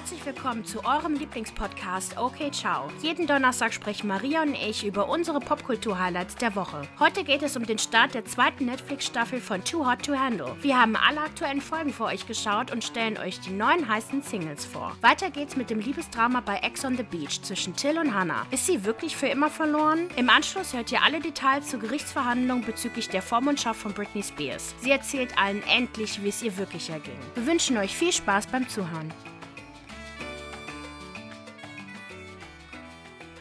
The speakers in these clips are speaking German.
herzlich willkommen zu eurem Lieblingspodcast Okay Ciao. Jeden Donnerstag sprechen Maria und ich über unsere Popkultur-Highlights der Woche. Heute geht es um den Start der zweiten Netflix-Staffel von Too Hot to Handle. Wir haben alle aktuellen Folgen für euch geschaut und stellen euch die neuen heißen Singles vor. Weiter geht's mit dem Liebesdrama bei Ex on the Beach zwischen Till und Hannah. Ist sie wirklich für immer verloren? Im Anschluss hört ihr alle Details zur Gerichtsverhandlung bezüglich der Vormundschaft von Britney Spears. Sie erzählt allen endlich, wie es ihr wirklich erging. Wir wünschen euch viel Spaß beim Zuhören.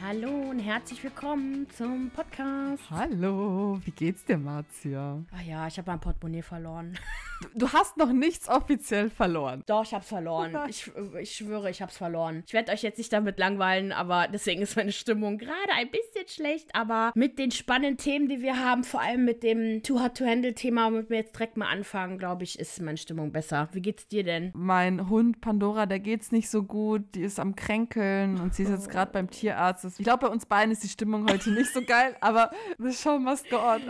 Hallo und herzlich willkommen zum Podcast. Hallo, wie geht's dir, Marzia? Ach ja, ich habe mein Portemonnaie verloren. Du, hast noch nichts offiziell verloren. Doch, ich hab's verloren. Ich, ich schwöre, ich hab's verloren. Ich werde euch jetzt nicht damit langweilen, aber deswegen ist meine Stimmung gerade ein bisschen schlecht. Aber mit den spannenden Themen, die wir haben, vor allem mit dem Too Hot to Handle Thema, womit wir jetzt direkt mal anfangen, glaube ich, ist meine Stimmung besser. Wie geht's dir denn? Mein Hund Pandora, der geht's nicht so gut. Die ist am Kränkeln und sie ist jetzt gerade beim Tierarzt. Ich glaube, bei uns beiden ist die Stimmung heute nicht so geil, aber the show must go on.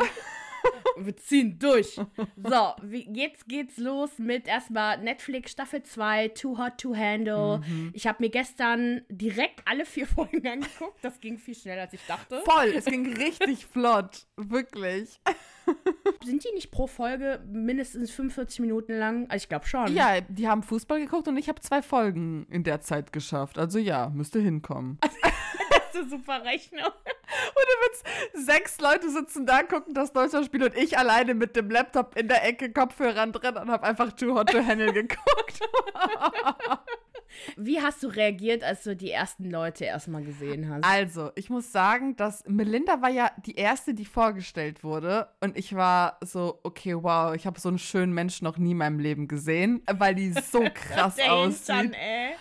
Wir ziehen durch. So, wie, jetzt geht's los mit erstmal Netflix Staffel 2, Too Hot to Handle. Mhm. Ich habe mir gestern direkt alle vier Folgen angeguckt. Das ging viel schneller, als ich dachte. Voll, es ging richtig flott. Wirklich. Sind die nicht pro Folge mindestens 45 Minuten lang? Also ich glaube schon. Ja, die haben Fußball geguckt und ich habe zwei Folgen in der Zeit geschafft. Also ja, müsste hinkommen. Eine super Rechnung. Und dann sechs Leute sitzen da, gucken das Deutschlandspiel und ich alleine mit dem Laptop in der Ecke, Kopfhörern drin und habe einfach Too Hot to Handle geguckt. Wie hast du reagiert, als du die ersten Leute erstmal gesehen hast? Also, ich muss sagen, dass Melinda war ja die erste, die vorgestellt wurde. Und ich war so, okay, wow, ich habe so einen schönen Menschen noch nie in meinem Leben gesehen, weil die so krass aussieht. Dann, ey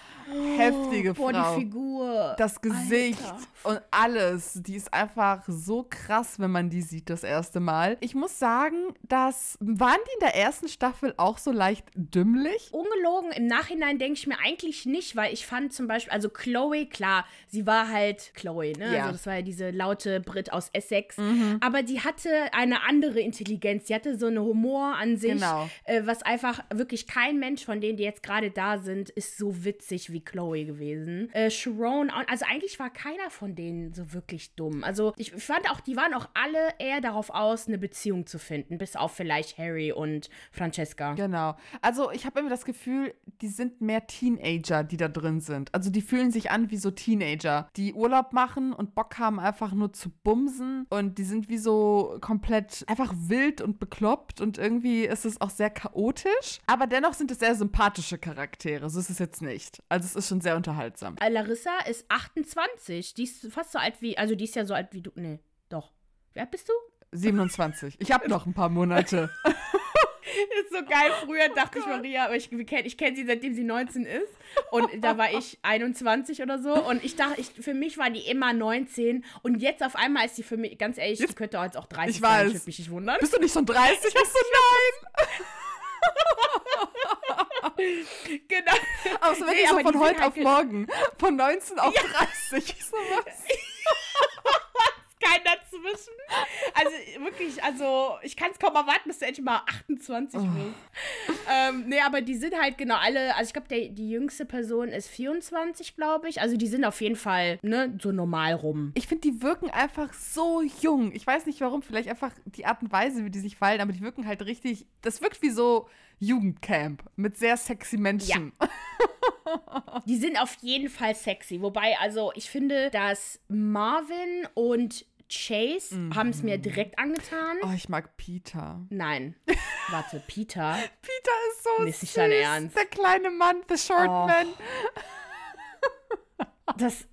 heftige Frau. Boah, die Figur. Das Gesicht Alter. und alles. Die ist einfach so krass, wenn man die sieht das erste Mal. Ich muss sagen, dass waren die in der ersten Staffel auch so leicht dümmlich? Ungelogen, im Nachhinein denke ich mir eigentlich nicht, weil ich fand zum Beispiel, also Chloe, klar, sie war halt Chloe, ne? Ja. Also das war ja diese laute Brit aus Essex. Mhm. Aber die hatte eine andere Intelligenz. Sie hatte so einen Humor an sich, genau. äh, was einfach wirklich kein Mensch von denen, die jetzt gerade da sind, ist so witzig wie wie Chloe gewesen. Äh, Sharon, also eigentlich war keiner von denen so wirklich dumm. Also ich fand auch, die waren auch alle eher darauf aus, eine Beziehung zu finden, bis auf vielleicht Harry und Francesca. Genau. Also ich habe immer das Gefühl, die sind mehr Teenager, die da drin sind. Also die fühlen sich an wie so Teenager, die Urlaub machen und Bock haben einfach nur zu bumsen und die sind wie so komplett einfach wild und bekloppt und irgendwie ist es auch sehr chaotisch, aber dennoch sind es sehr sympathische Charaktere. So ist es jetzt nicht. Also es ist schon sehr unterhaltsam. Äh, Larissa ist 28. Die ist fast so alt wie, also die ist ja so alt wie du. Nee, doch. Wie alt bist du? 27. Ich habe noch ein paar Monate. ist so geil. Früher dachte ich Maria, aber ich, ich kenne sie seitdem sie 19 ist. Und da war ich 21 oder so. Und ich dachte, ich, für mich war die immer 19. Und jetzt auf einmal ist sie für mich, ganz ehrlich, jetzt, die könnte jetzt auch 30 ich sein. Ich würde mich nicht wundern. Bist du nicht schon 30? Bist du nein? genau. Aber so wirklich nee, so von heute halt auf morgen. Von 19 auf ja. 30. So was. Kein dazwischen. Also wirklich, also ich kann es kaum erwarten, bis du endlich mal 28 oh. bist. Ähm, nee, aber die sind halt genau alle, also ich glaube, die jüngste Person ist 24, glaube ich. Also die sind auf jeden Fall, ne, so normal rum. Ich finde, die wirken einfach so jung. Ich weiß nicht warum, vielleicht einfach die Art und Weise, wie die sich fallen, aber die wirken halt richtig, das wirkt wie so Jugendcamp mit sehr sexy Menschen. Ja. Die sind auf jeden Fall sexy. Wobei, also ich finde, dass Marvin und Chase mhm. haben es mir direkt angetan. Oh, ich mag Peter. Nein. Warte, Peter. Peter ist so nicht dein Ernst. Der kleine Mann, the short oh. man. Das,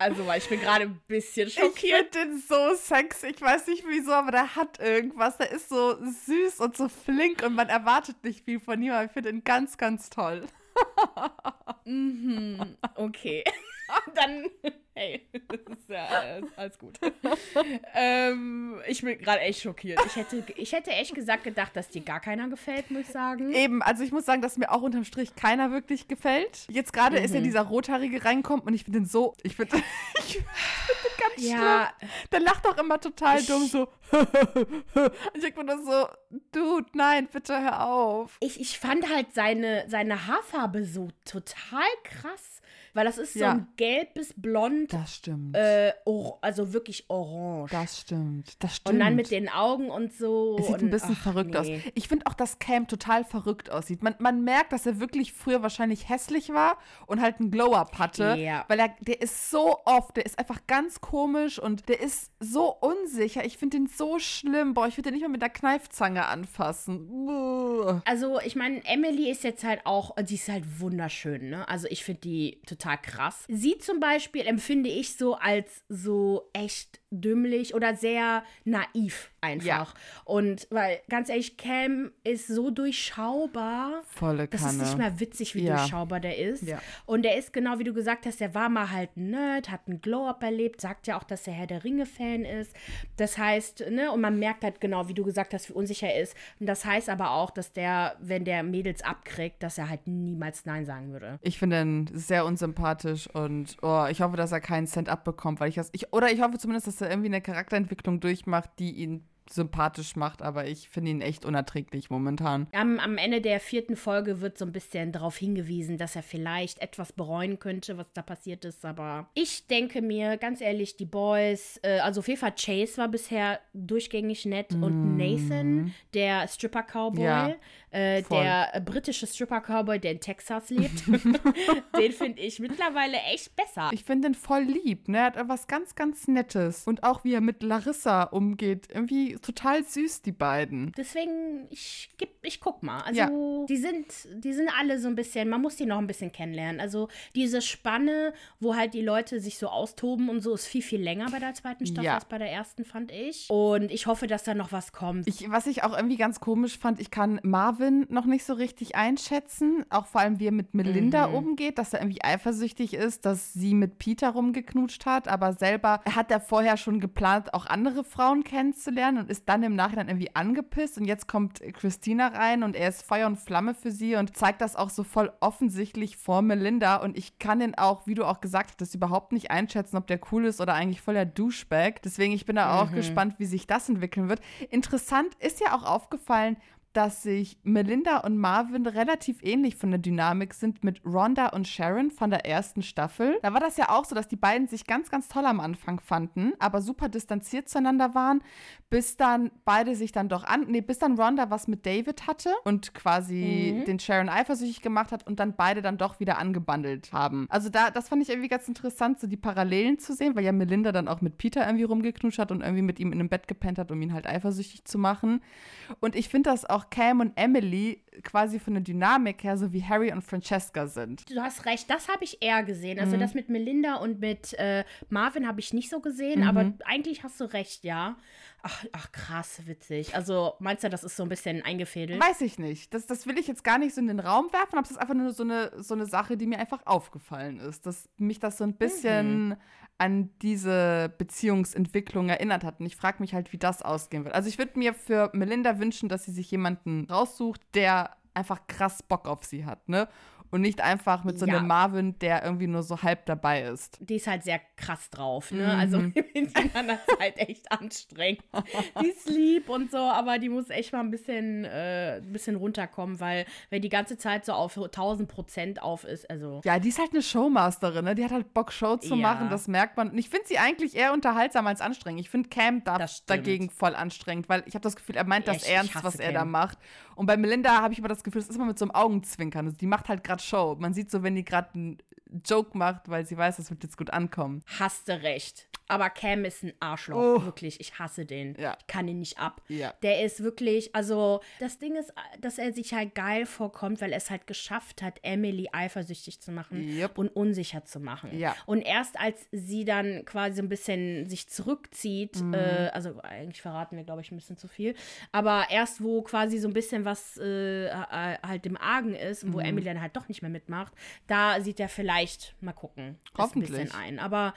also, weil ich bin gerade ein bisschen schockiert. Ich finde den so sexy. Ich weiß nicht wieso, aber der hat irgendwas. Der ist so süß und so flink und man erwartet nicht viel von ihm. Aber ich finde ihn ganz, ganz toll. mhm. Okay. Dann Hey, das ist ja alles, alles gut. ähm, ich bin gerade echt schockiert. Ich hätte, ich hätte echt gesagt gedacht, dass dir gar keiner gefällt, muss ich sagen. Eben, also ich muss sagen, dass mir auch unterm Strich keiner wirklich gefällt. Jetzt gerade mhm. ist ja dieser Rothaarige reinkommt und ich finde den so, ich finde ich find den ganz ja. schlimm. Der lacht doch immer total ich, dumm so. ich denke mir so, Dude, nein, bitte hör auf. Ich, ich fand halt seine, seine Haarfarbe so total krass. Weil das ist so ja. ein gelb bis blond. Das stimmt. Äh, also wirklich orange. Das stimmt. Das stimmt. Und dann mit den Augen und so. Es sieht und, ein bisschen ach, verrückt nee. aus. Ich finde auch, dass Cam total verrückt aussieht. Man, man merkt, dass er wirklich früher wahrscheinlich hässlich war und halt einen Glow-Up hatte. Ja. Weil er, der ist so oft, der ist einfach ganz komisch und der ist so unsicher. Ich finde den so schlimm. Boah, ich würde den nicht mal mit der Kneifzange anfassen. Also, ich meine, Emily ist jetzt halt auch, die ist halt wunderschön, ne? Also, ich finde die total total krass. Sie zum Beispiel empfinde ich so als so echt dümmlich oder sehr naiv einfach. Ja. Und weil, ganz ehrlich, Cam ist so durchschaubar. Volle Kanne. Das ist nicht mehr witzig, wie ja. durchschaubar der ist. Ja. Und der ist genau wie du gesagt hast, der war mal halt ein Nerd, hat einen Glow-Up erlebt, sagt ja auch, dass er Herr der Ringe-Fan ist. Das heißt, ne, und man merkt halt genau, wie du gesagt hast, wie unsicher er ist. Und das heißt aber auch, dass der, wenn der Mädels abkriegt, dass er halt niemals Nein sagen würde. Ich finde ihn sehr unsympathisch und oh, ich hoffe, dass er keinen Cent abbekommt, weil ich das, ich, oder ich hoffe zumindest, dass er irgendwie eine Charakterentwicklung durchmacht, die ihn sympathisch macht, aber ich finde ihn echt unerträglich momentan. Am, am Ende der vierten Folge wird so ein bisschen darauf hingewiesen, dass er vielleicht etwas bereuen könnte, was da passiert ist, aber ich denke mir, ganz ehrlich, die Boys, äh, also auf jeden Fall Chase war bisher durchgängig nett mm. und Nathan, der Stripper-Cowboy, ja, äh, der äh, britische Stripper-Cowboy, der in Texas lebt, den finde ich mittlerweile echt besser. Ich finde ihn voll lieb, ne? Er hat was ganz, ganz Nettes und auch wie er mit Larissa umgeht, irgendwie total süß, die beiden. Deswegen, ich, geb, ich guck mal. Also, ja. die, sind, die sind alle so ein bisschen, man muss die noch ein bisschen kennenlernen. Also, diese Spanne, wo halt die Leute sich so austoben und so, ist viel, viel länger bei der zweiten Staffel ja. als bei der ersten, fand ich. Und ich hoffe, dass da noch was kommt. Ich, was ich auch irgendwie ganz komisch fand, ich kann Marvin noch nicht so richtig einschätzen. Auch vor allem, wie er mit Melinda mhm. umgeht, dass er irgendwie eifersüchtig ist, dass sie mit Peter rumgeknutscht hat. Aber selber hat er vorher schon geplant, auch andere Frauen kennenzulernen und ist dann im Nachhinein irgendwie angepisst und jetzt kommt Christina rein und er ist Feuer und Flamme für sie und zeigt das auch so voll offensichtlich vor Melinda und ich kann den auch, wie du auch gesagt hast, überhaupt nicht einschätzen, ob der cool ist oder eigentlich voller Douchebag. Deswegen, ich bin da auch mhm. gespannt, wie sich das entwickeln wird. Interessant ist ja auch aufgefallen, dass sich Melinda und Marvin relativ ähnlich von der Dynamik sind mit Rhonda und Sharon von der ersten Staffel. Da war das ja auch so, dass die beiden sich ganz, ganz toll am Anfang fanden, aber super distanziert zueinander waren, bis dann beide sich dann doch an, nee, bis dann Rhonda was mit David hatte und quasi mhm. den Sharon eifersüchtig gemacht hat und dann beide dann doch wieder angebandelt haben. Also da, das fand ich irgendwie ganz interessant, so die Parallelen zu sehen, weil ja Melinda dann auch mit Peter irgendwie rumgeknutscht hat und irgendwie mit ihm in einem Bett gepennt hat, um ihn halt eifersüchtig zu machen. Und ich finde das auch auch Cam und Emily quasi von der Dynamik her so wie Harry und Francesca sind. Du hast recht, das habe ich eher gesehen. Also mhm. das mit Melinda und mit äh, Marvin habe ich nicht so gesehen, mhm. aber eigentlich hast du recht, ja. Ach, ach, krass, witzig. Also meinst du, das ist so ein bisschen eingefädelt? Weiß ich nicht. Das, das will ich jetzt gar nicht so in den Raum werfen, aber es ist einfach nur so eine, so eine Sache, die mir einfach aufgefallen ist. Dass mich das so ein bisschen mhm. an diese Beziehungsentwicklung erinnert hat. Und ich frage mich halt, wie das ausgehen wird. Also ich würde mir für Melinda wünschen, dass sie sich jemanden raussucht, der einfach krass Bock auf sie hat, ne? Und nicht einfach mit so einem Marvin, der irgendwie nur so halb dabei ist. Die ist halt sehr krass drauf, ne? Also, mhm. Also kann das halt echt anstrengend. die ist lieb und so, aber die muss echt mal ein bisschen, äh, ein bisschen runterkommen, weil wenn die ganze Zeit so auf 1000 Prozent auf ist, also. Ja, die ist halt eine Showmasterin, ne? Die hat halt Bock, Show zu ja. machen, das merkt man. Und ich finde sie eigentlich eher unterhaltsam als anstrengend. Ich finde Cam da dagegen voll anstrengend, weil ich habe das Gefühl, er meint ja, das ernst, was Cam. er da macht. Und bei Melinda habe ich immer das Gefühl, es ist immer mit so einem Augenzwinkern. Also die macht halt gerade Show. Man sieht so, wenn die gerade Joke macht, weil sie weiß, das wird jetzt gut ankommen. Hast du recht. Aber Cam ist ein Arschloch. Oh. Wirklich. Ich hasse den. Ja. Ich kann ihn nicht ab. Ja. Der ist wirklich, also das Ding ist, dass er sich halt geil vorkommt, weil er es halt geschafft hat, Emily eifersüchtig zu machen yep. und unsicher zu machen. Ja. Und erst als sie dann quasi so ein bisschen sich zurückzieht, mhm. äh, also eigentlich verraten wir, glaube ich, ein bisschen zu viel, aber erst wo quasi so ein bisschen was äh, halt im Argen ist und wo mhm. Emily dann halt doch nicht mehr mitmacht, da sieht er vielleicht, mal gucken, Hoffentlich. ein bisschen ein. Aber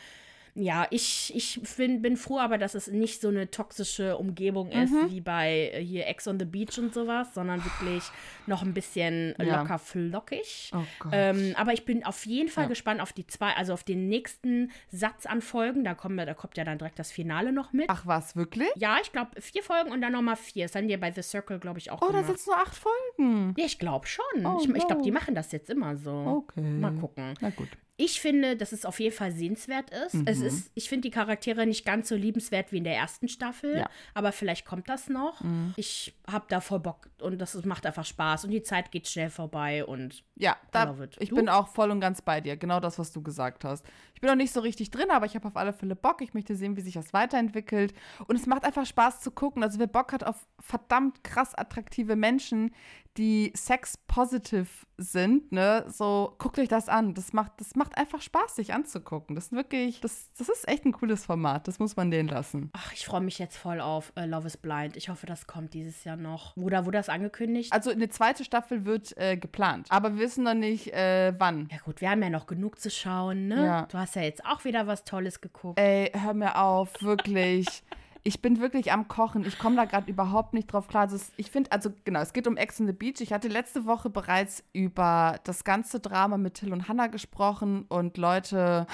Ja, ich, ich bin, bin froh, aber dass es nicht so eine toxische Umgebung ist Mhm. wie bei äh, hier Ex on the Beach und sowas, sondern wirklich noch ein bisschen Ja. locker flockig. Oh. Ähm, aber ich bin auf jeden Fall Ja. gespannt auf die zwei, also auf den nächsten Satz an Folgen. Da, kommen wir, da kommt ja dann direkt das Finale noch mit. Ach was, wirklich? Ja, ich glaube vier Folgen und dann nochmal vier. Das haben die ja bei The Circle, glaube ich, auch Oh, da gemacht. sind es nur acht Folgen. Ja, ich glaube schon. Oh, ich ich glaube, die machen das jetzt immer so. Okay. Mal gucken. Na gut. Ich finde, dass es auf jeden Fall sehenswert ist. Es Mhm. ist, ich finde die Charaktere nicht ganz so liebenswert wie in der ersten Staffel, Ja. Mhm. aber vielleicht kommt das noch. Ich habe da voll Bock und das ist- macht einfach Spaß und die Zeit geht schnell vorbei und Ja, da, it. ich bin auch voll und ganz bei dir. Genau das, was du gesagt hast. Ich bin noch nicht so richtig drin, aber ich habe auf alle Fälle Bock. Ich möchte sehen, wie sich das weiterentwickelt. Und es macht einfach Spaß zu gucken. Also wer Bock hat auf verdammt krass attraktive Menschen, die sex-positive sind, ne, so guckt euch das an. Das macht, das macht einfach Spaß, sich anzugucken. Das ist wirklich, das, das ist echt ein cooles Format. Das muss man denen lassen. ach, ich freue mich jetzt voll auf äh, Love is Blind. Ich hoffe, das kommt dieses Jahr noch. Oder wurde das angekündigt? Also eine zweite Staffel wird äh, geplant. Aber wir wissen noch nicht, äh, wann. ja gut, wir haben ja noch genug zu schauen, ne? Ja. Du hast ja jetzt auch wieder was Tolles geguckt. Ey, hör mir auf, wirklich. Ich bin wirklich am Kochen. Ich komme da gerade überhaupt nicht drauf klar. Also ich finde, also genau, es geht um Ex on the Beach. Ich hatte letzte Woche bereits über das ganze Drama mit Till und Hannah gesprochen und Leute,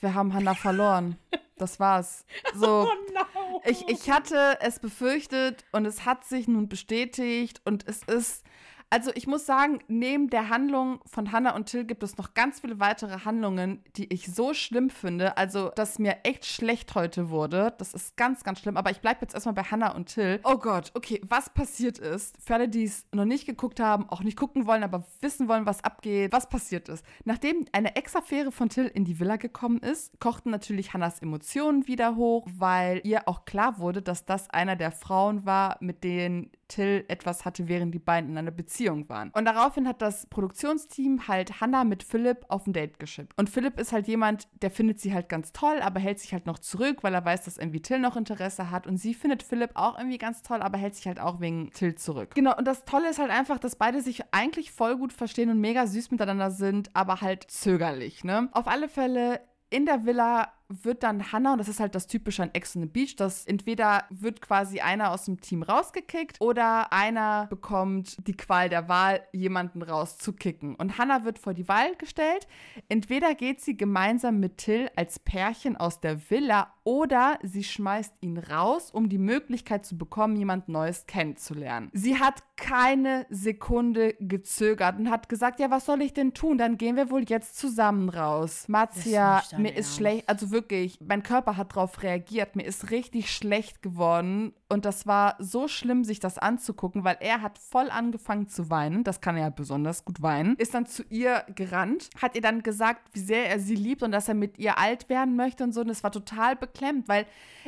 wir haben Hannah verloren. Das war's. So. no. Ich, ich hatte es befürchtet und es hat sich nun bestätigt und es ist. Also ich muss sagen, neben der Handlung von Hannah und Till gibt es noch ganz viele weitere Handlungen, die ich so schlimm finde. Also, dass mir echt schlecht heute wurde. Das ist ganz, ganz schlimm. Aber ich bleibe jetzt erstmal bei Hannah und Till. Oh Gott, okay, was passiert ist, für alle, die es noch nicht geguckt haben, auch nicht gucken wollen, aber wissen wollen, was abgeht, was passiert ist. Nachdem eine Ex-Affäre von Till in die Villa gekommen ist, kochten natürlich Hannahs Emotionen wieder hoch, weil ihr auch klar wurde, dass das einer der Frauen war, mit denen Till etwas hatte, während die beiden in einer Beziehung waren. Und daraufhin hat das Produktionsteam halt Hannah mit Philipp auf ein Date geschippt. Und Philipp ist halt jemand, der findet sie halt ganz toll, aber hält sich halt noch zurück, weil er weiß, dass irgendwie Till noch Interesse hat. Und sie findet Philipp auch irgendwie ganz toll, aber hält sich halt auch wegen Till zurück. Genau, und das Tolle ist halt einfach, dass beide sich eigentlich voll gut verstehen und mega süß miteinander sind, aber halt zögerlich, ne? Auf alle Fälle in der Villa wird dann Hannah, und das ist halt das Typische an Ex on the Beach, dass entweder wird quasi einer aus dem Team rausgekickt oder einer bekommt die Qual der Wahl, jemanden rauszukicken. Und Hannah wird vor die Wahl gestellt. Entweder geht sie gemeinsam mit Till als Pärchen aus der Villa oder sie schmeißt ihn raus, um die Möglichkeit zu bekommen, jemand Neues kennenzulernen. Sie hat keine Sekunde gezögert und hat gesagt, ja, was soll ich denn tun? Dann gehen wir wohl jetzt zusammen raus. Marzia, dein mir ist Ernst. schlecht, also wirklich, mein Körper hat darauf reagiert, mir ist richtig schlecht geworden und das war so schlimm, sich das anzugucken, weil er hat voll angefangen zu weinen, das kann er ja besonders gut weinen, ist dann zu ihr gerannt, hat ihr dann gesagt, wie sehr er sie liebt und dass er mit ihr alt werden möchte und so und es war total beklemmt, weil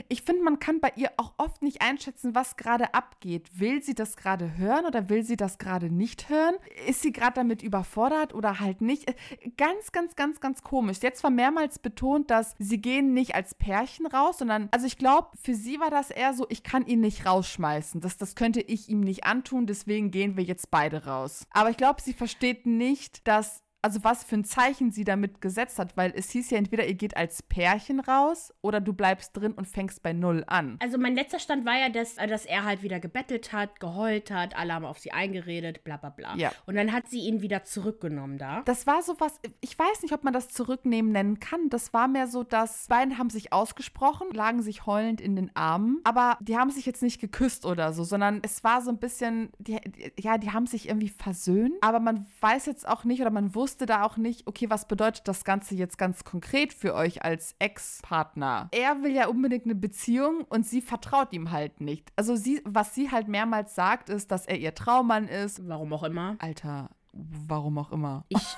ich finde, man kann bei ihr auch oft nicht einschätzen, was gerade abgeht. Will sie das gerade hören oder will sie das gerade nicht hören? Ist sie gerade damit überfordert oder halt nicht? Ganz, ganz, ganz, ganz komisch. Jetzt war mehrmals betont, dass sie gehen nicht als Pärchen raus, sondern, also ich glaube, für sie war das eher so, ich kann ihn nicht rausschmeißen. Das, das könnte ich ihm nicht antun, deswegen gehen wir jetzt beide raus. Aber ich glaube, sie versteht nicht, dass also was für ein Zeichen sie damit gesetzt hat, weil es hieß ja entweder ihr geht als Pärchen raus oder du bleibst drin und fängst bei Null an. Also mein letzter Stand war ja, dass, dass er halt wieder gebettelt hat, geheult hat, alle haben auf sie eingeredet, bla bla bla. Ja. Und dann hat sie ihn wieder zurückgenommen da. Das war so was, ich weiß nicht, ob man das zurücknehmen nennen kann. Das war mehr so, dass beiden haben sich ausgesprochen, lagen sich heulend in den Armen, aber die haben sich jetzt nicht geküsst oder so, sondern es war so ein bisschen, die- ja, die haben sich irgendwie versöhnt, aber man weiß jetzt auch nicht oder man wusste da auch nicht, okay, was bedeutet das Ganze jetzt ganz konkret für euch als Ex-Partner? Er will ja unbedingt eine Beziehung und sie vertraut ihm halt nicht. Also sie, was sie halt mehrmals sagt, ist, dass er ihr Traummann ist. Warum auch immer. Alter, warum auch immer. Ich,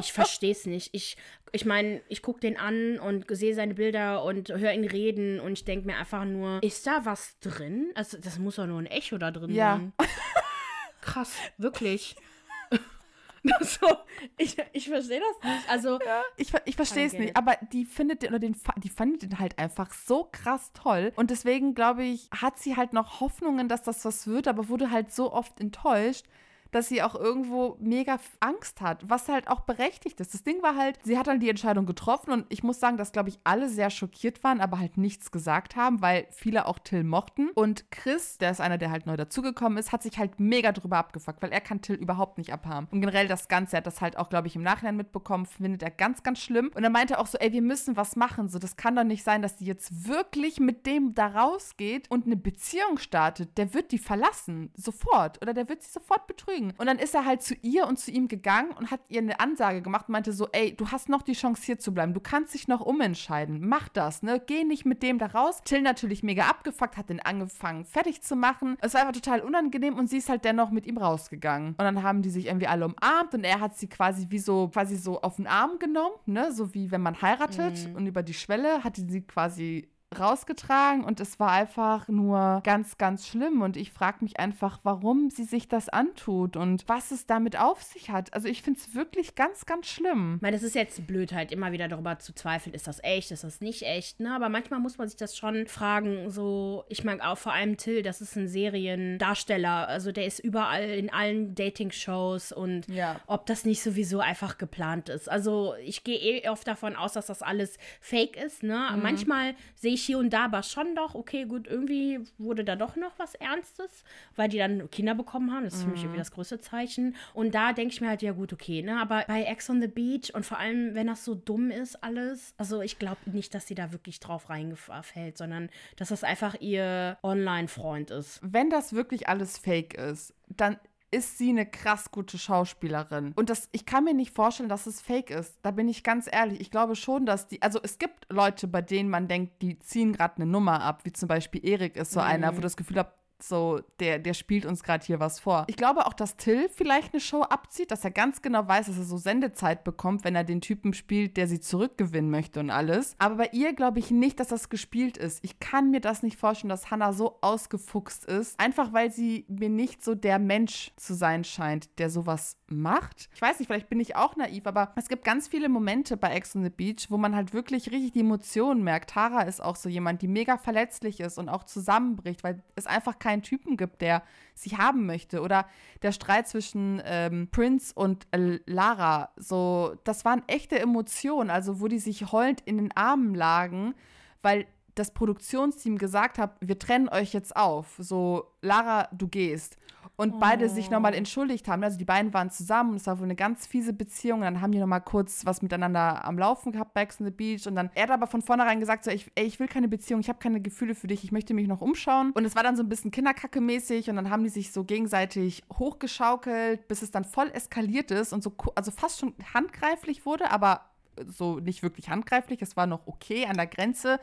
ich verstehe es nicht. Ich ich meine, ich gucke den an und sehe seine Bilder und höre ihn reden und ich denke mir einfach nur, ist da was drin? Also das muss doch nur ein Echo da drin Ja. sein. Krass, wirklich. so, ich, ich verstehe das nicht. Also, Ich, ver- ich verstehe es nicht, aber die findet den, oder den, die findet den halt einfach so krass toll. Und deswegen, glaube ich, hat sie halt noch Hoffnungen, dass das was wird, aber wurde halt so oft enttäuscht, dass sie auch irgendwo mega Angst hat, was halt auch berechtigt ist. Das Ding war halt, sie hat dann die Entscheidung getroffen und ich muss sagen, dass, glaube ich, alle sehr schockiert waren, aber halt nichts gesagt haben, weil viele auch Till mochten. Und Chris, der ist einer, der halt neu dazugekommen ist, hat sich halt mega drüber abgefuckt, weil er kann Till überhaupt nicht abhaben. Und generell das Ganze, er hat das halt auch, glaube ich, im Nachhinein mitbekommen, findet er ganz, ganz schlimm. Und er meinte auch so, ey, wir müssen was machen. So, das kann doch nicht sein, dass die jetzt wirklich mit dem da rausgeht und eine Beziehung startet. Der wird die verlassen. Sofort. Oder der wird sie sofort betrügen. Und dann ist er halt zu ihr und zu ihm gegangen und hat ihr eine Ansage gemacht und meinte so, ey, du hast noch die Chance hier zu bleiben. Du kannst dich noch umentscheiden. Mach das, ne? Geh nicht mit dem da raus. Till natürlich mega abgefuckt, hat den angefangen fertig zu machen. Es war einfach total unangenehm und sie ist halt dennoch mit ihm rausgegangen. Und dann haben die sich irgendwie alle umarmt und er hat sie quasi wie so, quasi so auf den Arm genommen, ne? So wie wenn man heiratet mhm. und über die Schwelle hat sie quasi rausgetragen und es war einfach nur ganz, ganz schlimm. Und ich frage mich einfach, warum sie sich das antut und was es damit auf sich hat. Also ich finde es wirklich ganz, ganz schlimm. Ich meine, das ist jetzt blöd, halt immer wieder darüber zu zweifeln, ist das echt, ist das nicht echt, ne? Aber manchmal muss man sich das schon fragen, so, ich mag auch vor allem Till, das ist ein Seriendarsteller, also der ist überall in allen Dating-Shows und ja. ob das nicht sowieso einfach geplant ist. Also ich gehe eh oft davon aus, dass das alles fake ist, ne? Mhm. Manchmal sehe ich ich hier und da aber schon doch, okay, gut, irgendwie wurde da doch noch was Ernstes, weil die dann Kinder bekommen haben. Das ist für mich irgendwie mhm. das größte Zeichen. Und da denke ich mir halt, ja gut, okay, ne? Aber bei Ex on the Beach und vor allem, wenn das so dumm ist, alles, also ich glaube nicht, dass sie da wirklich drauf reingefällt, sondern dass das einfach ihr Online-Freund ist. Wenn das wirklich alles fake ist, dann ist sie eine krass gute Schauspielerin. Und das, ich kann mir nicht vorstellen, dass es fake ist. Da bin ich ganz ehrlich. Ich glaube schon, dass die, also es gibt Leute, bei denen man denkt, die ziehen gerade eine Nummer ab, wie zum Beispiel Erik ist so mhm. einer, wo das Gefühl hast, so, der, der spielt uns gerade hier was vor. Ich glaube auch, dass Till vielleicht eine Show abzieht, dass er ganz genau weiß, dass er so Sendezeit bekommt, wenn er den Typen spielt, der sie zurückgewinnen möchte und alles. Aber bei ihr glaube ich nicht, dass das gespielt ist. Ich kann mir das nicht vorstellen, dass Hannah so ausgefuchst ist, einfach weil sie mir nicht so der Mensch zu sein scheint, der sowas macht. Ich weiß nicht, vielleicht bin ich auch naiv, aber es gibt ganz viele Momente bei Ex on the Beach, wo man halt wirklich richtig die Emotionen merkt. Tara ist auch so jemand, die mega verletzlich ist und auch zusammenbricht, weil es einfach keinen Typen gibt, der sie haben möchte. Oder der Streit zwischen ähm, Prince und äh, Lara, so, das waren echte Emotionen, also wo die sich heulend in den Armen lagen, weil das Produktionsteam gesagt hat, wir trennen euch jetzt auf. So, Lara, du gehst und oh. beide sich nochmal oh. entschuldigt haben. Also die beiden waren zusammen, es war wohl eine ganz fiese Beziehung. Und dann haben die nochmal kurz was miteinander am Laufen gehabt, Back on the Beach. Und dann, er hat aber von vornherein gesagt, so, ich, ey, ich will keine Beziehung, ich habe keine Gefühle für dich, ich möchte mich noch umschauen. Und es war dann so ein bisschen Kinderkacke-mäßig und dann haben die sich so gegenseitig hochgeschaukelt, bis es dann voll eskaliert ist und so, also fast schon handgreiflich wurde, aber so nicht wirklich handgreiflich, es war noch okay an der Grenze.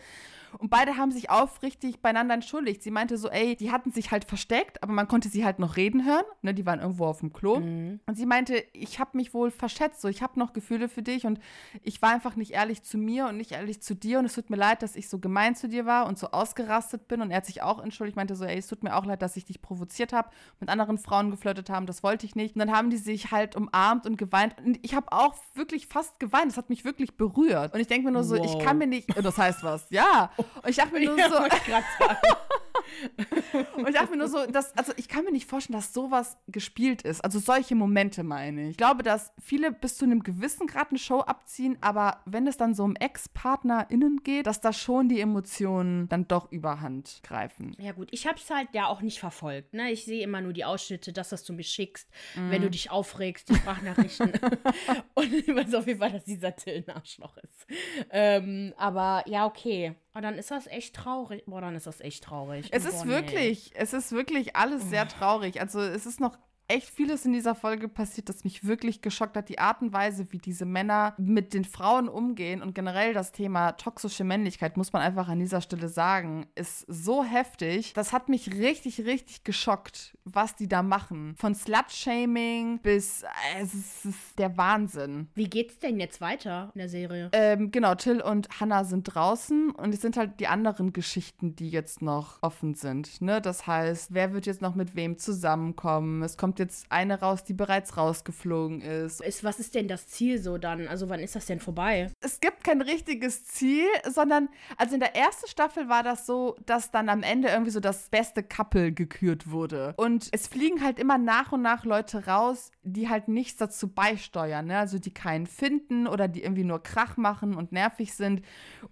Und beide haben sich aufrichtig beieinander entschuldigt. Sie meinte so, ey, die hatten sich halt versteckt, aber man konnte sie halt noch reden hören. Ne, die waren irgendwo auf dem Klo. Mhm. Und sie meinte, ich habe mich wohl verschätzt, so ich habe noch Gefühle für dich und ich war einfach nicht ehrlich zu mir und nicht ehrlich zu dir. Und es tut mir leid, dass ich so gemein zu dir war und so ausgerastet bin. Und er hat sich auch entschuldigt, meinte so, ey, es tut mir auch leid, dass ich dich provoziert habe, mit anderen Frauen geflirtet haben, das wollte ich nicht. Und dann haben die sich halt umarmt und geweint. Und ich habe auch wirklich fast geweint. Das hat mich wirklich berührt. Und ich denke mir nur so, wow. ich kann mir nicht, das heißt was, ja. Und ich dachte mir nur so. und ich dachte mir nur so, dass, also ich kann mir nicht vorstellen, dass sowas gespielt ist. Also solche Momente meine ich. Ich glaube, dass viele bis zu einem gewissen Grad eine Show abziehen, aber wenn es dann so um Ex-PartnerInnen geht, dass da schon die Emotionen dann doch überhand greifen. Ja, gut, ich habe es halt ja auch nicht verfolgt. Ne? Ich sehe immer nur die Ausschnitte, dass das du mir schickst, mm. wenn du dich aufregst, die Sprachnachrichten. und ich weiß auf jeden Fall, dass dieser Till ein Arschloch ist. Ähm, aber ja, okay. Aber dann ist das echt traurig. Boah, dann ist das echt traurig. Es ist nee. wirklich, es ist wirklich alles sehr traurig. Also es ist noch echt vieles in dieser Folge passiert, das mich wirklich geschockt hat. Die Art und Weise, wie diese Männer mit den Frauen umgehen und generell das Thema toxische Männlichkeit, muss man einfach an dieser Stelle sagen, ist so heftig. Das hat mich richtig, richtig geschockt, was die da machen. Von Slut-Shaming bis, äh, es ist, der Wahnsinn. Wie geht's denn jetzt weiter in der Serie? Ähm, genau, Till und Hannah sind draußen und es sind halt die anderen Geschichten, die jetzt noch offen sind. Ne? Das heißt, wer wird jetzt noch mit wem zusammenkommen? Es kommt jetzt eine raus, die bereits rausgeflogen ist. ist. Was ist denn das Ziel so dann? Also wann ist das denn vorbei? Es gibt kein richtiges Ziel, sondern, also in der ersten Staffel war das so, dass dann am Ende irgendwie so das beste Couple gekürt wurde. Und Und es fliegen halt immer nach und nach Leute raus, die halt nichts dazu beisteuern, ne? Also die keinen finden oder die irgendwie nur Krach machen und nervig sind.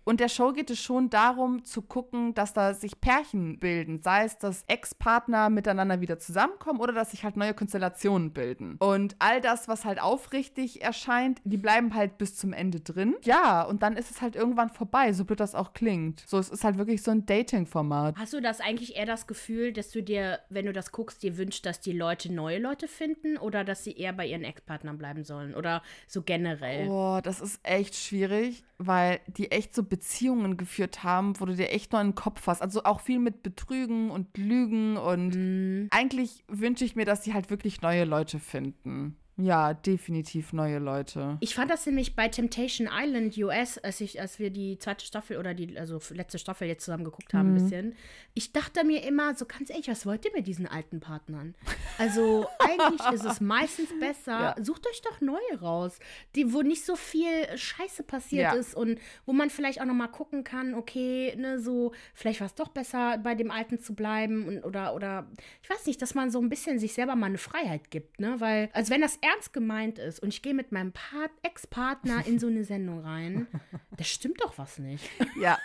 Und der Show geht es schon darum, zu gucken, dass da sich Pärchen bilden. Sei es, dass Ex-Partner miteinander wieder zusammenkommen oder dass sich halt neue Konstellationen bilden. Und all das, was halt aufrichtig erscheint, die bleiben halt bis zum Ende drin. Ja, und dann ist es halt irgendwann vorbei, so blöd das auch klingt. So, es ist halt wirklich so ein Dating-Format. Hast du das eigentlich eher das Gefühl, dass du dir, wenn du das guckst, dir wünschst, dass die Leute neue Leute finden oder dass sie eher bei ihren Ex-Partnern bleiben sollen? Oder so generell? Boah, das ist echt schwierig, weil die echt so Beziehungen geführt haben, wo du dir echt nur in den Kopf hast. Also auch viel mit Betrügen und Lügen und Mhm. eigentlich wünsche ich mir, dass sie halt wirklich neue Leute finden. Ja, definitiv neue Leute. Ich fand das nämlich bei Temptation Island US, als, ich, als wir die zweite Staffel oder die also letzte Staffel jetzt zusammen geguckt haben, ein bisschen. Ich dachte mir immer, so ganz ehrlich, was wollt ihr mit diesen alten Partnern? Also eigentlich ist es meistens besser, Ja. sucht euch doch neue raus, die, wo nicht so viel Scheiße passiert Ja. ist und wo man vielleicht auch noch mal gucken kann, okay, ne, so, vielleicht war es doch besser, bei dem Alten zu bleiben und, oder, oder, ich weiß nicht, dass man so ein bisschen sich selber mal eine Freiheit gibt, ne, weil, also wenn das ernst gemeint ist und ich gehe mit meinem Part Ex-Partner in so eine Sendung rein, da stimmt doch was nicht. Ja.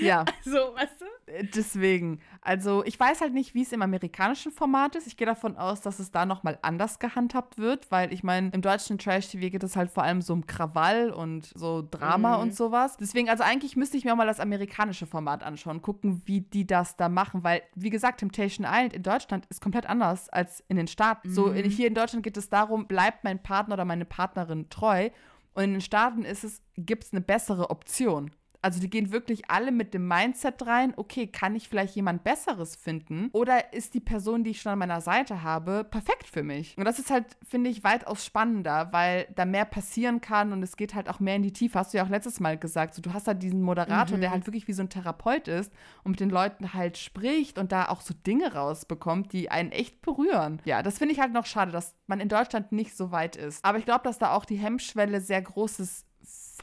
Ja, So, weißt du? äh, deswegen. Also, ich weiß halt nicht, wie es im amerikanischen Format ist. Ich gehe davon aus, dass es da nochmal anders gehandhabt wird, weil ich meine, im deutschen Trash-TV geht es halt vor allem so um Krawall und so Drama Mhm. und sowas. Deswegen, also eigentlich müsste ich mir auch mal das amerikanische Format anschauen, gucken, wie die das da machen, weil, wie gesagt, Temptation Island in Deutschland ist komplett anders als in den Staaten. So, Mhm. in, hier in Deutschland geht es darum, bleibt mein Partner oder meine Partnerin treu. Und in den Staaten ist es, gibt es eine bessere Option. Also die gehen wirklich alle mit dem Mindset rein, okay, kann ich vielleicht jemand Besseres finden? Oder ist die Person, die ich schon an meiner Seite habe, perfekt für mich? Und das ist halt, finde ich, weitaus spannender, weil da mehr passieren kann und es geht halt auch mehr in die Tiefe. Hast du ja auch letztes Mal gesagt. So, du hast halt diesen Moderator, der halt wirklich wie so ein Therapeut ist und mit den Leuten halt spricht und da auch so Dinge rausbekommt, die einen echt berühren. Ja, das finde ich halt noch schade, dass man in Deutschland nicht so weit ist. Aber ich glaube, dass da auch die Hemmschwelle sehr groß ist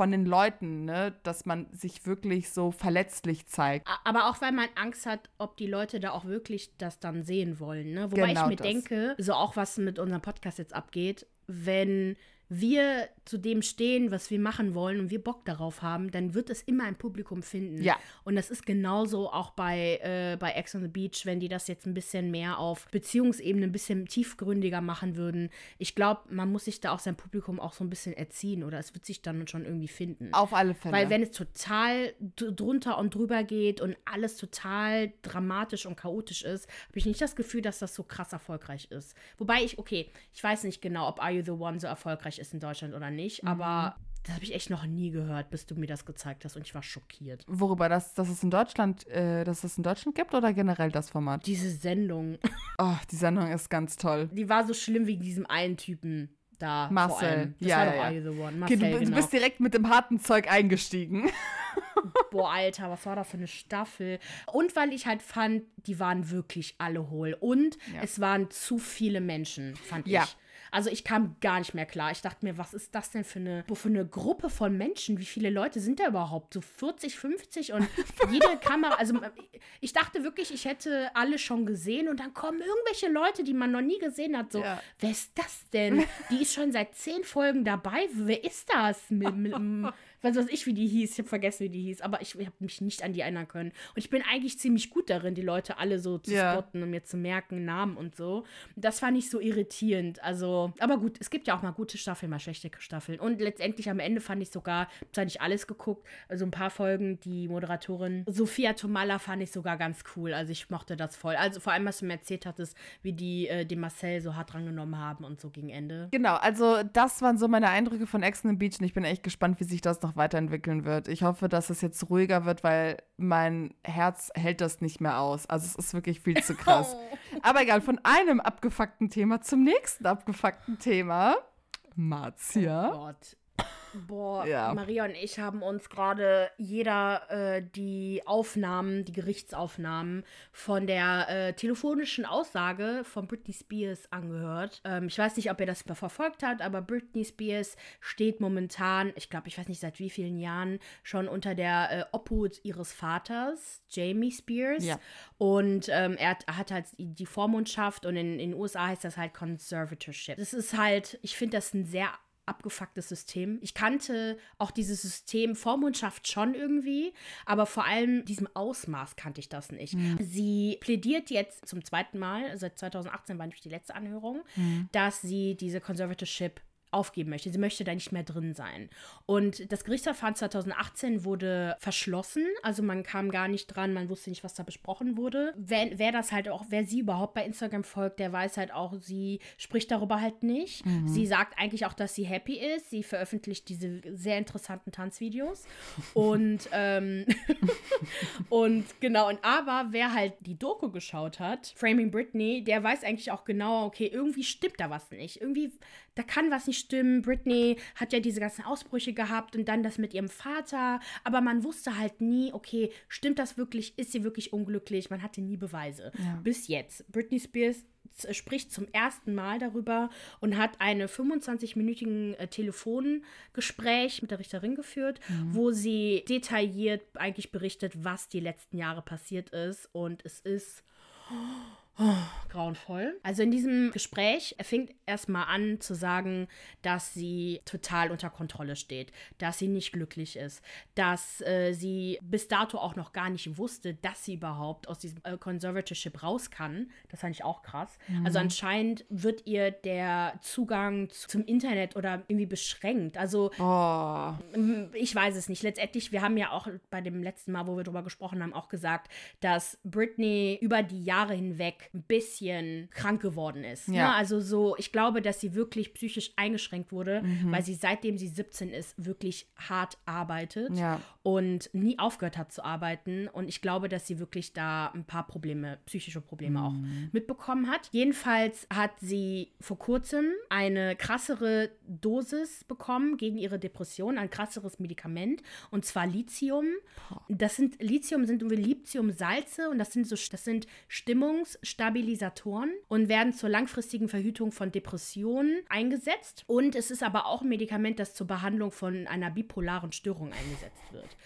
von den Leuten, ne, dass man sich wirklich so verletzlich zeigt. Aber auch weil man Angst hat, ob die Leute da auch wirklich das dann sehen wollen. Ne? Wobei Genau ich mir das. denke, so auch was mit unserem Podcast jetzt abgeht, wenn wir zu dem stehen, was wir machen wollen und wir Bock darauf haben, dann wird es immer ein Publikum finden. Ja. Und das ist genauso auch bei, äh, bei Ex on the Beach, wenn die das jetzt ein bisschen mehr auf Beziehungsebene, ein bisschen tiefgründiger machen würden. Ich glaube, man muss sich da auch sein Publikum auch so ein bisschen erziehen oder es wird sich dann schon irgendwie finden. Auf alle Fälle. Weil wenn es total drunter und drüber geht und alles total dramatisch und chaotisch ist, habe ich nicht das Gefühl, dass das so krass erfolgreich ist. Wobei ich, okay, ich weiß nicht genau, ob Are You the One so erfolgreich ist in Deutschland oder nicht, aber das habe ich echt noch nie gehört, bis du mir das gezeigt hast und ich war schockiert. Worüber das, dass es in Deutschland, äh, dass es in Deutschland gibt oder generell das Format? Diese Sendung, Oh, die Sendung ist ganz toll. die war so schlimm wegen diesem einen Typen da. Marcel. Ja, ja, ja. One. Okay, Marcel, du, du genau. bist direkt mit dem harten Zeug eingestiegen. Boah, Alter, was war das für eine Staffel? Und weil ich halt fand, die waren wirklich alle hohl. Und Ja. es waren zu viele Menschen, fand Ja. ich. Also ich kam gar nicht mehr klar. Ich dachte mir, was ist das denn für eine, für eine Gruppe von Menschen? Wie viele Leute sind da überhaupt? So 40, 50 und jede Kamera. Also ich dachte wirklich, ich hätte alle schon gesehen und dann kommen irgendwelche Leute, die man noch nie gesehen hat. So, Ja. wer ist das denn? Die ist schon seit zehn Folgen dabei. Wer ist das? mit, was weiß ich, wie die hieß. Ich habe vergessen, wie die hieß. Aber ich habe mich nicht an die erinnern können. Und ich bin eigentlich ziemlich gut darin, die Leute alle so zu Ja. spotten und mir zu merken, Namen und so. Das fand ich so irritierend. Also, aber gut, es gibt ja auch mal gute Staffeln, mal schlechte Staffeln. Und letztendlich am Ende fand ich sogar, hab zwar nicht alles geguckt, also ein paar Folgen, die Moderatorin Sophia Tomalla fand ich sogar ganz cool. Also ich mochte das voll. Also vor allem, was du mir erzählt hattest, wie die äh, den Marcel so hart drangenommen haben und so gegen Ende. Genau, also das waren so meine Eindrücke von Ex on the Beach und ich bin echt gespannt, wie sich das noch weiterentwickeln wird. Ich hoffe, dass es jetzt ruhiger wird, weil mein Herz hält das nicht mehr aus. Also es ist wirklich viel zu krass. Aber egal, von einem abgefuckten Thema zum nächsten abgefuckten Thema. Oh Marzia. Gott. Boah, Ja. Maria und ich haben uns gerade jeder äh, die Aufnahmen, die Gerichtsaufnahmen von der äh, telefonischen Aussage von Britney Spears angehört. Ähm, ich weiß nicht, ob ihr das verfolgt habt, aber Britney Spears steht momentan, ich glaube, ich weiß nicht seit wie vielen Jahren, schon unter der äh, Obhut ihres Vaters, Jamie Spears. Ja. Und ähm, er hat, hat halt die Vormundschaft und in den USA heißt das halt Conservatorship. Das ist halt, ich finde das ein sehr abgefucktes System. Ich kannte auch dieses System Vormundschaft schon irgendwie, aber vor allem diesem Ausmaß kannte ich das nicht. Sie plädiert jetzt zum zweiten Mal, seit 2018 war nämlich die letzte Anhörung, dass sie diese Conservatorship aufgeben möchte. Sie möchte da nicht mehr drin sein. Und das Gerichtsverfahren 2018 wurde verschlossen, also man kam gar nicht dran, man wusste nicht, was da besprochen wurde. Wer, wer das halt auch, wer sie überhaupt bei Instagram folgt, der weiß halt auch, sie spricht darüber halt nicht. Sie sagt eigentlich auch, dass sie happy ist. Sie veröffentlicht diese sehr interessanten Tanzvideos. Und, ähm, und genau, und aber wer halt die Doku geschaut hat, Framing Britney, der weiß eigentlich auch genau, okay, irgendwie stimmt da was nicht. Irgendwie, da kann was nicht stimmen. Britney hat ja diese ganzen Ausbrüche gehabt und dann das mit ihrem Vater, aber man wusste halt nie, okay, stimmt das wirklich? Ist sie wirklich unglücklich? Man hatte nie Beweise. Ja. Bis jetzt. Britney Spears z- spricht zum ersten Mal darüber und hat eine 25-minütigen äh, Telefongespräch mit der Richterin geführt, wo sie detailliert eigentlich berichtet, was die letzten Jahre passiert ist. Und es ist grauenvoll. Also in diesem Gespräch, er fängt erstmal an zu sagen, dass sie total unter Kontrolle steht, dass sie nicht glücklich ist, dass äh, sie bis dato auch noch gar nicht wusste, dass sie überhaupt aus diesem äh, Conservatorship raus kann. Das fand ich auch krass. Also anscheinend wird ihr der Zugang zu, zum Internet oder irgendwie beschränkt. Also Oh. ich weiß es nicht. Letztendlich, wir haben ja auch bei dem letzten Mal, wo wir drüber gesprochen haben, auch gesagt, dass Britney über die Jahre hinweg ein bisschen krank geworden ist. Ja. Ne? Also so, ich glaube, dass sie wirklich psychisch eingeschränkt wurde, Mhm. weil sie seitdem sie 17 ist, wirklich hart arbeitet Ja. und nie aufgehört hat zu arbeiten. Und ich glaube, dass sie wirklich da ein paar Probleme, psychische Probleme auch mitbekommen hat. Jedenfalls hat sie vor kurzem eine krassere Dosis bekommen gegen ihre Depression, ein krasseres Medikament, und zwar Lithium. Das sind Lithium sind Lithiumsalze und das sind so das sind Stimmungsstabilisatoren und werden zur langfristigen Verhütung von Depressionen eingesetzt. Und es ist aber auch ein Medikament, das zur Behandlung von einer bipolaren Störung eingesetzt wird.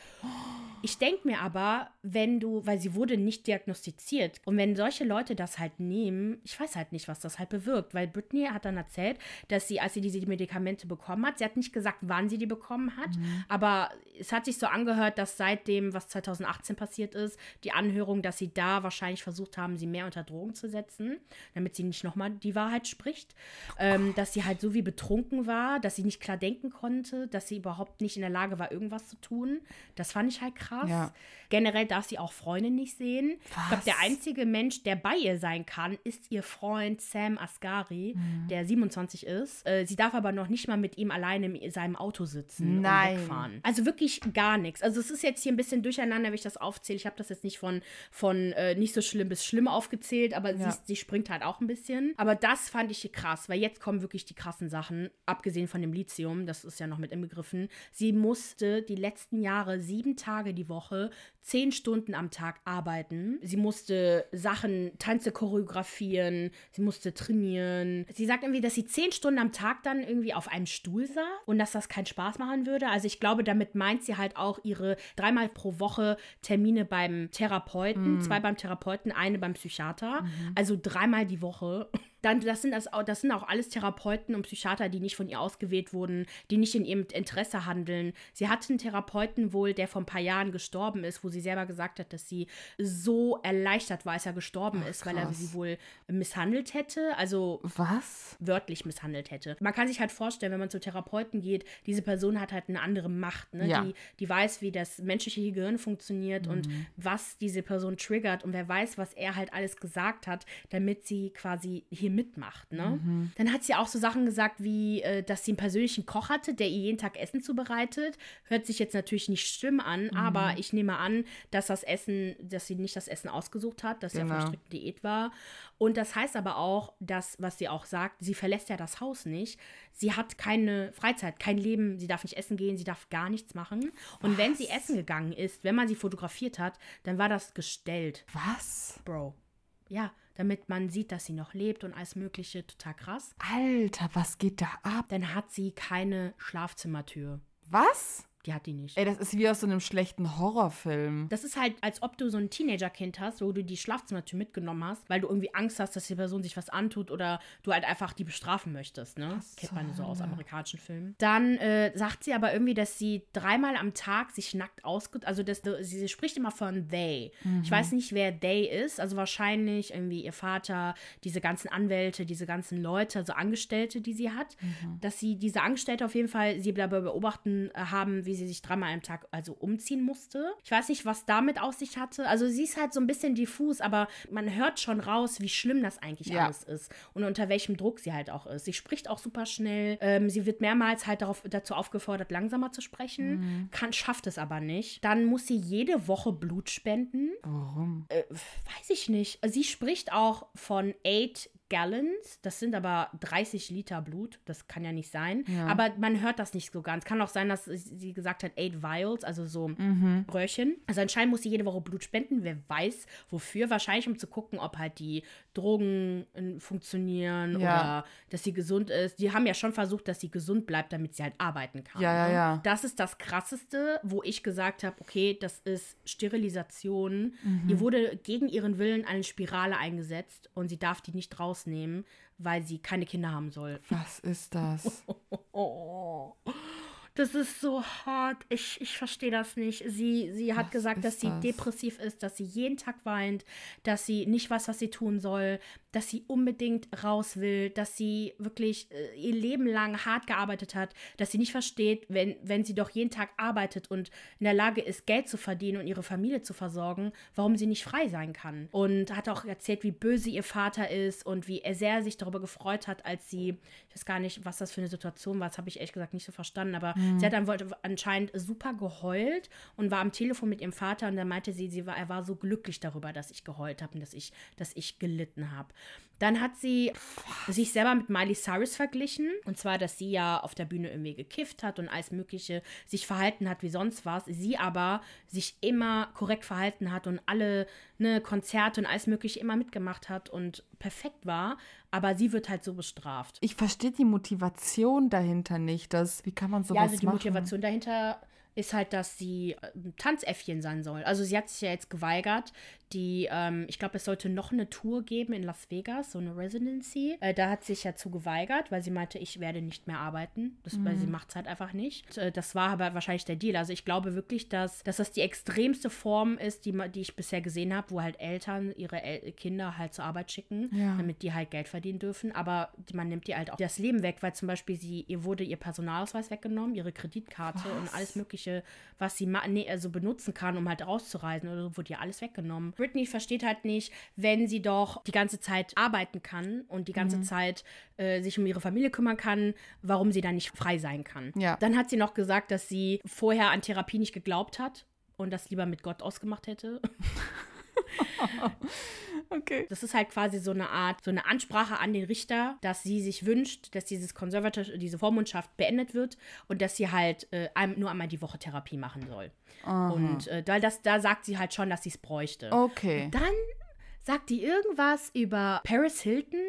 Ich denke mir aber, wenn du, weil sie wurde nicht diagnostiziert und wenn solche Leute das halt nehmen, ich weiß halt nicht, was das halt bewirkt, weil Britney hat dann erzählt, dass sie, als sie diese Medikamente bekommen hat, sie hat nicht gesagt, wann sie die bekommen hat, aber es hat sich so angehört, dass seitdem, was 2018 passiert ist, die Anhörung, dass sie da wahrscheinlich versucht haben, sie mehr unter Drogen zu setzen, damit sie nicht nochmal die Wahrheit spricht, ähm, dass sie halt so wie betrunken war, dass sie nicht klar denken konnte, dass sie überhaupt nicht in der Lage war, irgendwas zu tun. Das fand ich halt krass. Ja. Generell darf sie auch Freunde nicht sehen. Ich glaube, Was? der einzige Mensch, der bei ihr sein kann, ist ihr Freund Sam Asghari, Mhm. der 27 ist. Äh, sie darf aber noch nicht mal mit ihm alleine in seinem Auto sitzen Nein. und wegfahren. Also wirklich gar nichts. Also es ist jetzt hier ein bisschen durcheinander, wenn ich das aufzähle. Ich habe das jetzt nicht von, von äh, nicht so schlimm bis schlimm aufgezählt, aber Ja. sie, sie springt halt auch ein bisschen. Aber das fand ich krass, weil jetzt kommen wirklich die krassen Sachen, abgesehen von dem Lithium, das ist ja noch mit inbegriffen. Sie musste die letzten Jahre sieben Tage die Woche, zehn Stunden am Tag arbeiten. Sie musste Sachen, Tanze choreografieren, sie musste trainieren. Sie sagt irgendwie, dass sie zehn Stunden am Tag dann irgendwie auf einem Stuhl saß und dass das keinen Spaß machen würde. Also ich glaube, damit meint sie halt auch ihre dreimal pro Woche Termine beim Therapeuten, zwei beim Therapeuten, eine beim Psychiater. Also dreimal die Woche. Dann, das, sind das, auch, das sind auch alles Therapeuten und Psychiater, die nicht von ihr ausgewählt wurden, die nicht in ihrem Interesse handeln. Sie hatte einen Therapeuten wohl, der vor ein paar Jahren gestorben ist, wo sie selber gesagt hat, dass sie so erleichtert war, als er gestorben ist, weil er sie wohl misshandelt hätte. Also Was? wörtlich misshandelt hätte. Man kann sich halt vorstellen, wenn man zu Therapeuten geht, diese Person hat halt eine andere Macht, ne? Ja. die, die weiß, wie das menschliche Gehirn funktioniert und was diese Person triggert und wer weiß, was er halt alles gesagt hat, damit sie quasi hier mitmacht. Ne? Dann hat sie auch so Sachen gesagt, wie, äh, dass sie einen persönlichen Koch hatte, der ihr jeden Tag Essen zubereitet. Hört sich jetzt natürlich nicht schlimm an, aber ich nehme an, dass das Essen, dass sie nicht das Essen ausgesucht hat, dass sie auf einer Genau. strikten Diät war. Und das heißt aber auch, dass, was sie auch sagt, sie verlässt ja das Haus nicht. Sie hat keine Freizeit, kein Leben, sie darf nicht essen gehen, sie darf gar nichts machen. Und wenn sie essen gegangen ist, wenn man sie fotografiert hat, dann war das gestellt. Was? Bro. Ja, damit man sieht, dass sie noch lebt und alles Mögliche, total krass. Alter, was geht da ab? Dann hat sie keine Schlafzimmertür. Was? Die hat die nicht. Ey, das ist wie aus so einem schlechten Horrorfilm. Das ist halt, als ob du so ein Teenagerkind hast, wo du die Schlafzimmertür mitgenommen hast, weil du irgendwie Angst hast, dass die Person sich was antut oder du halt einfach die bestrafen möchtest, ne? Kennt man so aus amerikanischen Filmen. Dann äh, sagt sie aber irgendwie, dass sie dreimal am Tag sich nackt ausge... Also das, sie, sie spricht immer von they. Ich weiß nicht, wer they ist. Also wahrscheinlich irgendwie ihr Vater, diese ganzen Anwälte, diese ganzen Leute, also Angestellte, die sie hat. Dass sie diese Angestellte auf jeden Fall, sie dabei beobachten äh, haben, wie sie sich dreimal am Tag also umziehen musste. Ich weiß nicht, was damit auf sich hatte. Also sie ist halt so ein bisschen diffus, aber man hört schon raus, wie schlimm das eigentlich Ja. alles ist und unter welchem Druck sie halt auch ist. Sie spricht auch super schnell. Ähm, sie wird mehrmals halt darauf, dazu aufgefordert, langsamer zu sprechen, kann, schafft es aber nicht. Dann muss sie jede Woche Blut spenden. Warum? Äh, weiß ich nicht. Sie spricht auch von 8 Gallons. Das sind aber 30 Liter Blut. Das kann ja nicht sein. Ja. Aber man hört das nicht so ganz. Kann auch sein, dass sie gesagt hat 8 Vials, also so Mhm. Röhrchen. Also anscheinend muss sie jede Woche Blut spenden. Wer weiß wofür. Wahrscheinlich, um zu gucken, ob halt die Drogen äh, funktionieren Ja. oder dass sie gesund ist. Die haben ja schon versucht, dass sie gesund bleibt, damit sie halt arbeiten kann. Ja, ja, ne? ja. Das ist das Krasseste, wo ich gesagt habe, okay, das ist Sterilisation. Mhm. Ihr wurde gegen ihren Willen eine Spirale eingesetzt und sie darf die nicht rausnehmen, weil sie keine Kinder haben soll. Was ist das? Das ist so hart. Ich, ich verstehe das nicht. Sie, sie hat Was gesagt, dass sie das? depressiv ist, dass sie jeden Tag weint, dass sie nicht weiß, was sie tun soll, dass sie unbedingt raus will, dass sie wirklich äh, ihr Leben lang hart gearbeitet hat, dass sie nicht versteht, wenn, wenn sie doch jeden Tag arbeitet und in der Lage ist, Geld zu verdienen und ihre Familie zu versorgen, warum sie nicht frei sein kann. Und hat auch erzählt, wie böse ihr Vater ist und wie er sehr sich darüber gefreut hat, als sie, ich weiß gar nicht, was das für eine Situation war, das habe ich ehrlich gesagt nicht so verstanden, aber sie hat dann wollte anscheinend super geheult und war am Telefon mit ihrem Vater und dann meinte sie, sie war, er war so glücklich darüber, dass ich geheult habe und dass ich, dass ich gelitten habe. Dann hat sie sich selber mit Miley Cyrus verglichen. Und zwar, dass sie ja auf der Bühne irgendwie gekifft hat und alles Mögliche sich verhalten hat wie sonst was. Sie aber sich immer korrekt verhalten hat und alle ne, Konzerte und alles Mögliche immer mitgemacht hat und perfekt war. Aber sie wird halt so bestraft. Ich verstehe die Motivation dahinter nicht. Das, wie kann man sowas Ja, also die machen? Motivation dahinter ist halt, dass sie äh, ein Tanzäffchen sein soll. Also sie hat sich ja jetzt geweigert. Die, ähm, ich glaube, es sollte noch eine Tour geben in Las Vegas, so eine Residency. Äh, da hat sie sich ja zu geweigert, weil sie meinte, ich werde nicht mehr arbeiten. Das, Weil sie macht es halt einfach nicht. Und, äh, das war aber wahrscheinlich der Deal. Also ich glaube wirklich, dass, dass das die extremste Form ist, die, die ich bisher gesehen habe, wo halt Eltern ihre El Kinder halt zur Arbeit schicken, Ja. damit die halt Geld verdienen dürfen. Aber man nimmt ihr halt auch das Leben weg, weil zum Beispiel sie, ihr wurde ihr Personalausweis weggenommen, ihre Kreditkarte und alles Mögliche, was sie ma- nee, also benutzen kann, um halt auszureisen oder so, wurde ihr alles weggenommen. Britney versteht halt nicht, wenn sie doch die ganze Zeit arbeiten kann und die ganze Zeit äh, sich um ihre Familie kümmern kann, warum sie dann nicht frei sein kann. Ja. Dann hat sie noch gesagt, dass sie vorher an Therapie nicht geglaubt hat und das lieber mit Gott ausgemacht hätte. Okay. Das ist halt quasi so eine Art, so eine Ansprache an den Richter, dass sie sich wünscht, dass dieses Konservativ, diese Vormundschaft beendet wird und dass sie halt äh, nur einmal die Woche Therapie machen soll. Und äh, da, das, da sagt sie halt schon, dass sie es bräuchte. Okay. Dann sagt die irgendwas über Paris Hilton,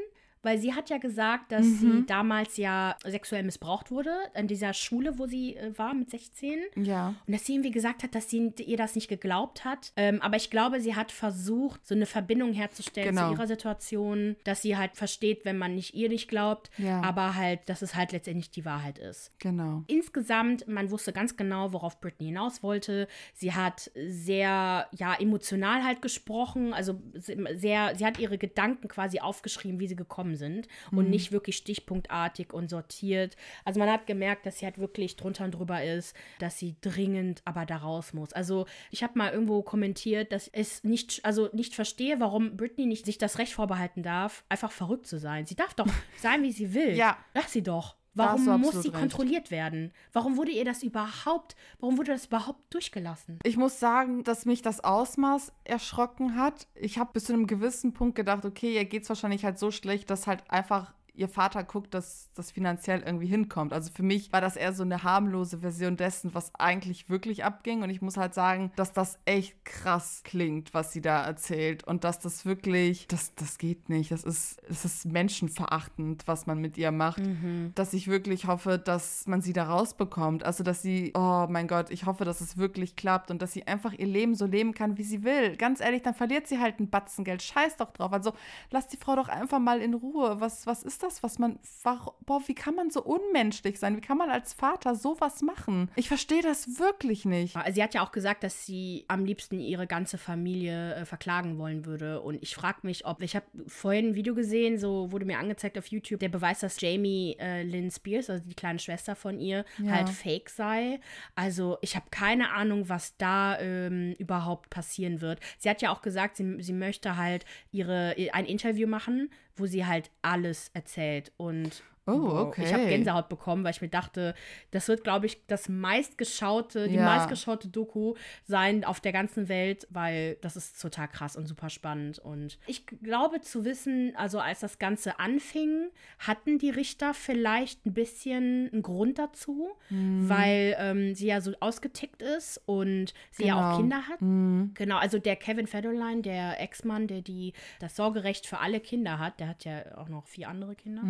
weil sie hat ja gesagt, dass Mhm. sie damals ja sexuell missbraucht wurde an dieser Schule, wo sie äh, war mit 16. Ja. Und dass sie irgendwie gesagt hat, dass sie ihr das nicht geglaubt hat. Ähm, aber ich glaube, sie hat versucht, so eine Verbindung herzustellen Genau. zu ihrer Situation, dass sie halt versteht, wenn man nicht ihr nicht glaubt, Ja. aber halt, dass es halt letztendlich die Wahrheit ist. Genau. Insgesamt, man wusste ganz genau, worauf Britney hinaus wollte. Sie hat sehr, ja, emotional halt gesprochen, also sehr, sie hat ihre Gedanken quasi aufgeschrieben, wie sie gekommen sind und nicht wirklich stichpunktartig und sortiert. Also man hat gemerkt, dass sie halt wirklich drunter und drüber ist, dass sie dringend aber da raus muss. Also ich habe mal irgendwo kommentiert, dass es nicht, also nicht verstehe, warum Britney nicht sich das Recht vorbehalten darf, einfach verrückt zu sein. Sie darf doch sein, wie sie will. Ja. Lass sie doch. Warum muss sie recht. kontrolliert werden? Warum wurde ihr das überhaupt, warum wurde das überhaupt durchgelassen? Ich muss sagen, dass mich das Ausmaß erschrocken hat. Ich habe bis zu einem gewissen Punkt gedacht, okay, ihr geht's wahrscheinlich halt so schlecht, dass halt einfach ihr Vater guckt, dass das finanziell irgendwie hinkommt. Also für mich war das eher so eine harmlose Version dessen, was eigentlich wirklich abging. Und ich muss halt sagen, dass das echt krass klingt, was sie da erzählt. Und dass das wirklich, das, das geht nicht. Das ist, das ist menschenverachtend, was man mit ihr macht. Dass ich wirklich hoffe, dass man sie da rausbekommt. Also, dass sie, oh mein Gott, ich hoffe, dass es wirklich klappt und dass sie einfach ihr Leben so leben kann, wie sie will. Ganz ehrlich, dann verliert sie halt ein Batzen Geld. Scheiß doch drauf. Also, lass die Frau doch einfach mal in Ruhe. Was, was ist das, was man, boah, wie kann man so unmenschlich sein? Wie kann man als Vater sowas machen? Ich verstehe das wirklich nicht. Sie hat ja auch gesagt, dass sie am liebsten ihre ganze Familie äh, verklagen wollen würde. Und ich frage mich, ob, ich habe vorhin ein Video gesehen, so wurde mir angezeigt auf YouTube, der Beweis, dass Jamie äh, Lynn Spears, also die kleine Schwester von ihr, Ja. halt fake sei. Also ich habe keine Ahnung, was da ähm, überhaupt passieren wird. Sie hat ja auch gesagt, sie, sie möchte halt ihre, ein Interview machen, wo sie halt alles erzählt. Und Oh, okay. Ich habe Gänsehaut bekommen, weil ich mir dachte, das wird, glaube ich, das meistgeschaute, die Ja. meistgeschaute Doku sein auf der ganzen Welt, weil das ist total krass und super spannend. Und ich glaube zu wissen, also als das Ganze anfing, hatten die Richter vielleicht ein bisschen einen Grund dazu, Mhm. weil ähm, sie ja so ausgetickt ist und sie ja auch Genau. Kinder hat. Genau, also der Kevin Federline, der Ex-Mann, der die das Sorgerecht für alle Kinder hat, der hat ja auch noch vier andere Kinder,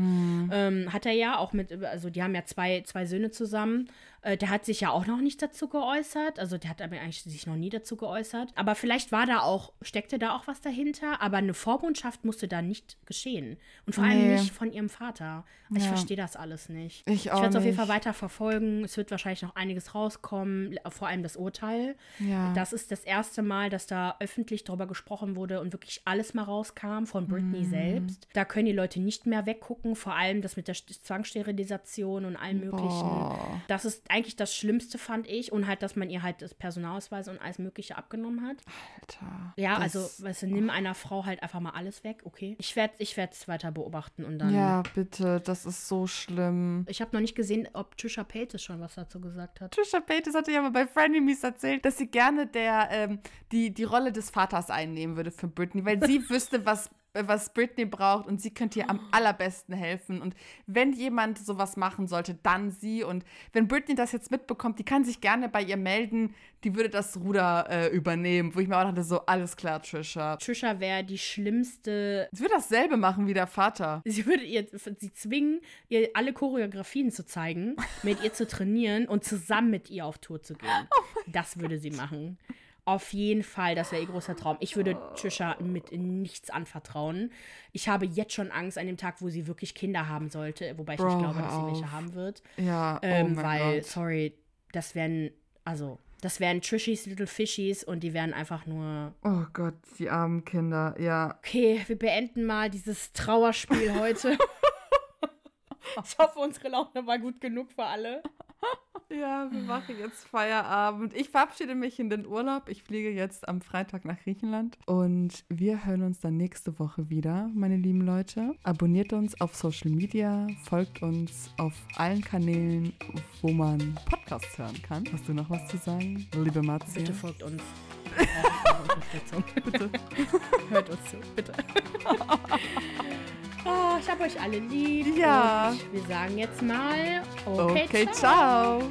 ähm, hat er ja auch mit, also die haben ja zwei, zwei Söhne zusammen. Äh, der hat sich ja auch noch nicht dazu geäußert, also der hat aber eigentlich sich noch nie dazu geäußert. Aber vielleicht war da auch, steckte da auch was dahinter, aber eine Vormundschaft musste da nicht geschehen. Und vor allem Nee. nicht von ihrem Vater. Ich Ja. verstehe das alles nicht. Ich auch werde es auf jeden Fall weiter verfolgen. Es wird wahrscheinlich noch einiges rauskommen, vor allem das Urteil. Ja. Das ist das erste Mal, dass da öffentlich drüber gesprochen wurde und wirklich alles mal rauskam von Britney Mhm. selbst. Da können die Leute nicht mehr weggucken, vor allem das mit der St- Zwangssterilisation und allem möglichen. Boah. Das ist eigentlich das Schlimmste, fand ich. Und halt, dass man ihr halt das Personalausweis und alles Mögliche abgenommen hat. Alter. Ja, also, weißt du, nimm einer Frau halt einfach mal alles weg, okay? Ich werde ich es weiter beobachten und dann. Ja, bitte, das ist so schlimm. Ich habe noch nicht gesehen, ob Trisha Paytas schon was dazu gesagt hat. Trisha Paytas hatte ja mal bei Frenemies erzählt, dass sie gerne der, ähm, die, die Rolle des Vaters einnehmen würde für Britney, weil sie wüsste, was, was Britney braucht und sie könnte ihr am allerbesten helfen. Und wenn jemand sowas machen sollte, dann sie. Und wenn Britney das jetzt mitbekommt, die kann sich gerne bei ihr melden, die würde das Ruder äh, übernehmen. Wo ich mir auch dachte, so, alles klar, Trisha. Trisha wäre die schlimmste. Sie würde dasselbe machen wie der Vater. Sie würde ihr, sie zwingen, ihr alle Choreografien zu zeigen, mit ihr zu trainieren und zusammen mit ihr auf Tour zu gehen. das würde sie machen. Auf jeden Fall, das wäre ihr großer Traum. Ich würde Trisha mit nichts anvertrauen. Ich habe jetzt schon Angst an dem Tag, wo sie wirklich Kinder haben sollte, wobei ich Bro, nicht glaube, dass sie welche haben wird. Ja, Ähm, oh weil, Gott. sorry, das wären, also, das wären Trishys Little Fishies und die wären einfach nur Oh Gott, die armen Kinder, ja. Okay, wir beenden mal dieses Trauerspiel heute. ich hoffe, unsere Laune war gut genug für alle. Ja, wir machen jetzt Feierabend. Ich verabschiede mich in den Urlaub. Ich fliege jetzt am Freitag nach Griechenland. Und wir hören uns dann nächste Woche wieder, meine lieben Leute. Abonniert uns auf Social Media, folgt uns auf allen Kanälen, wo man Podcasts hören kann. Hast du noch was zu sagen, liebe Marzia? Bitte folgt uns. Unterstützung. Bitte. Hört uns zu, bitte. Ah, ich hab euch alle lieb. Ja. Und wir sagen jetzt mal Okay, ciao.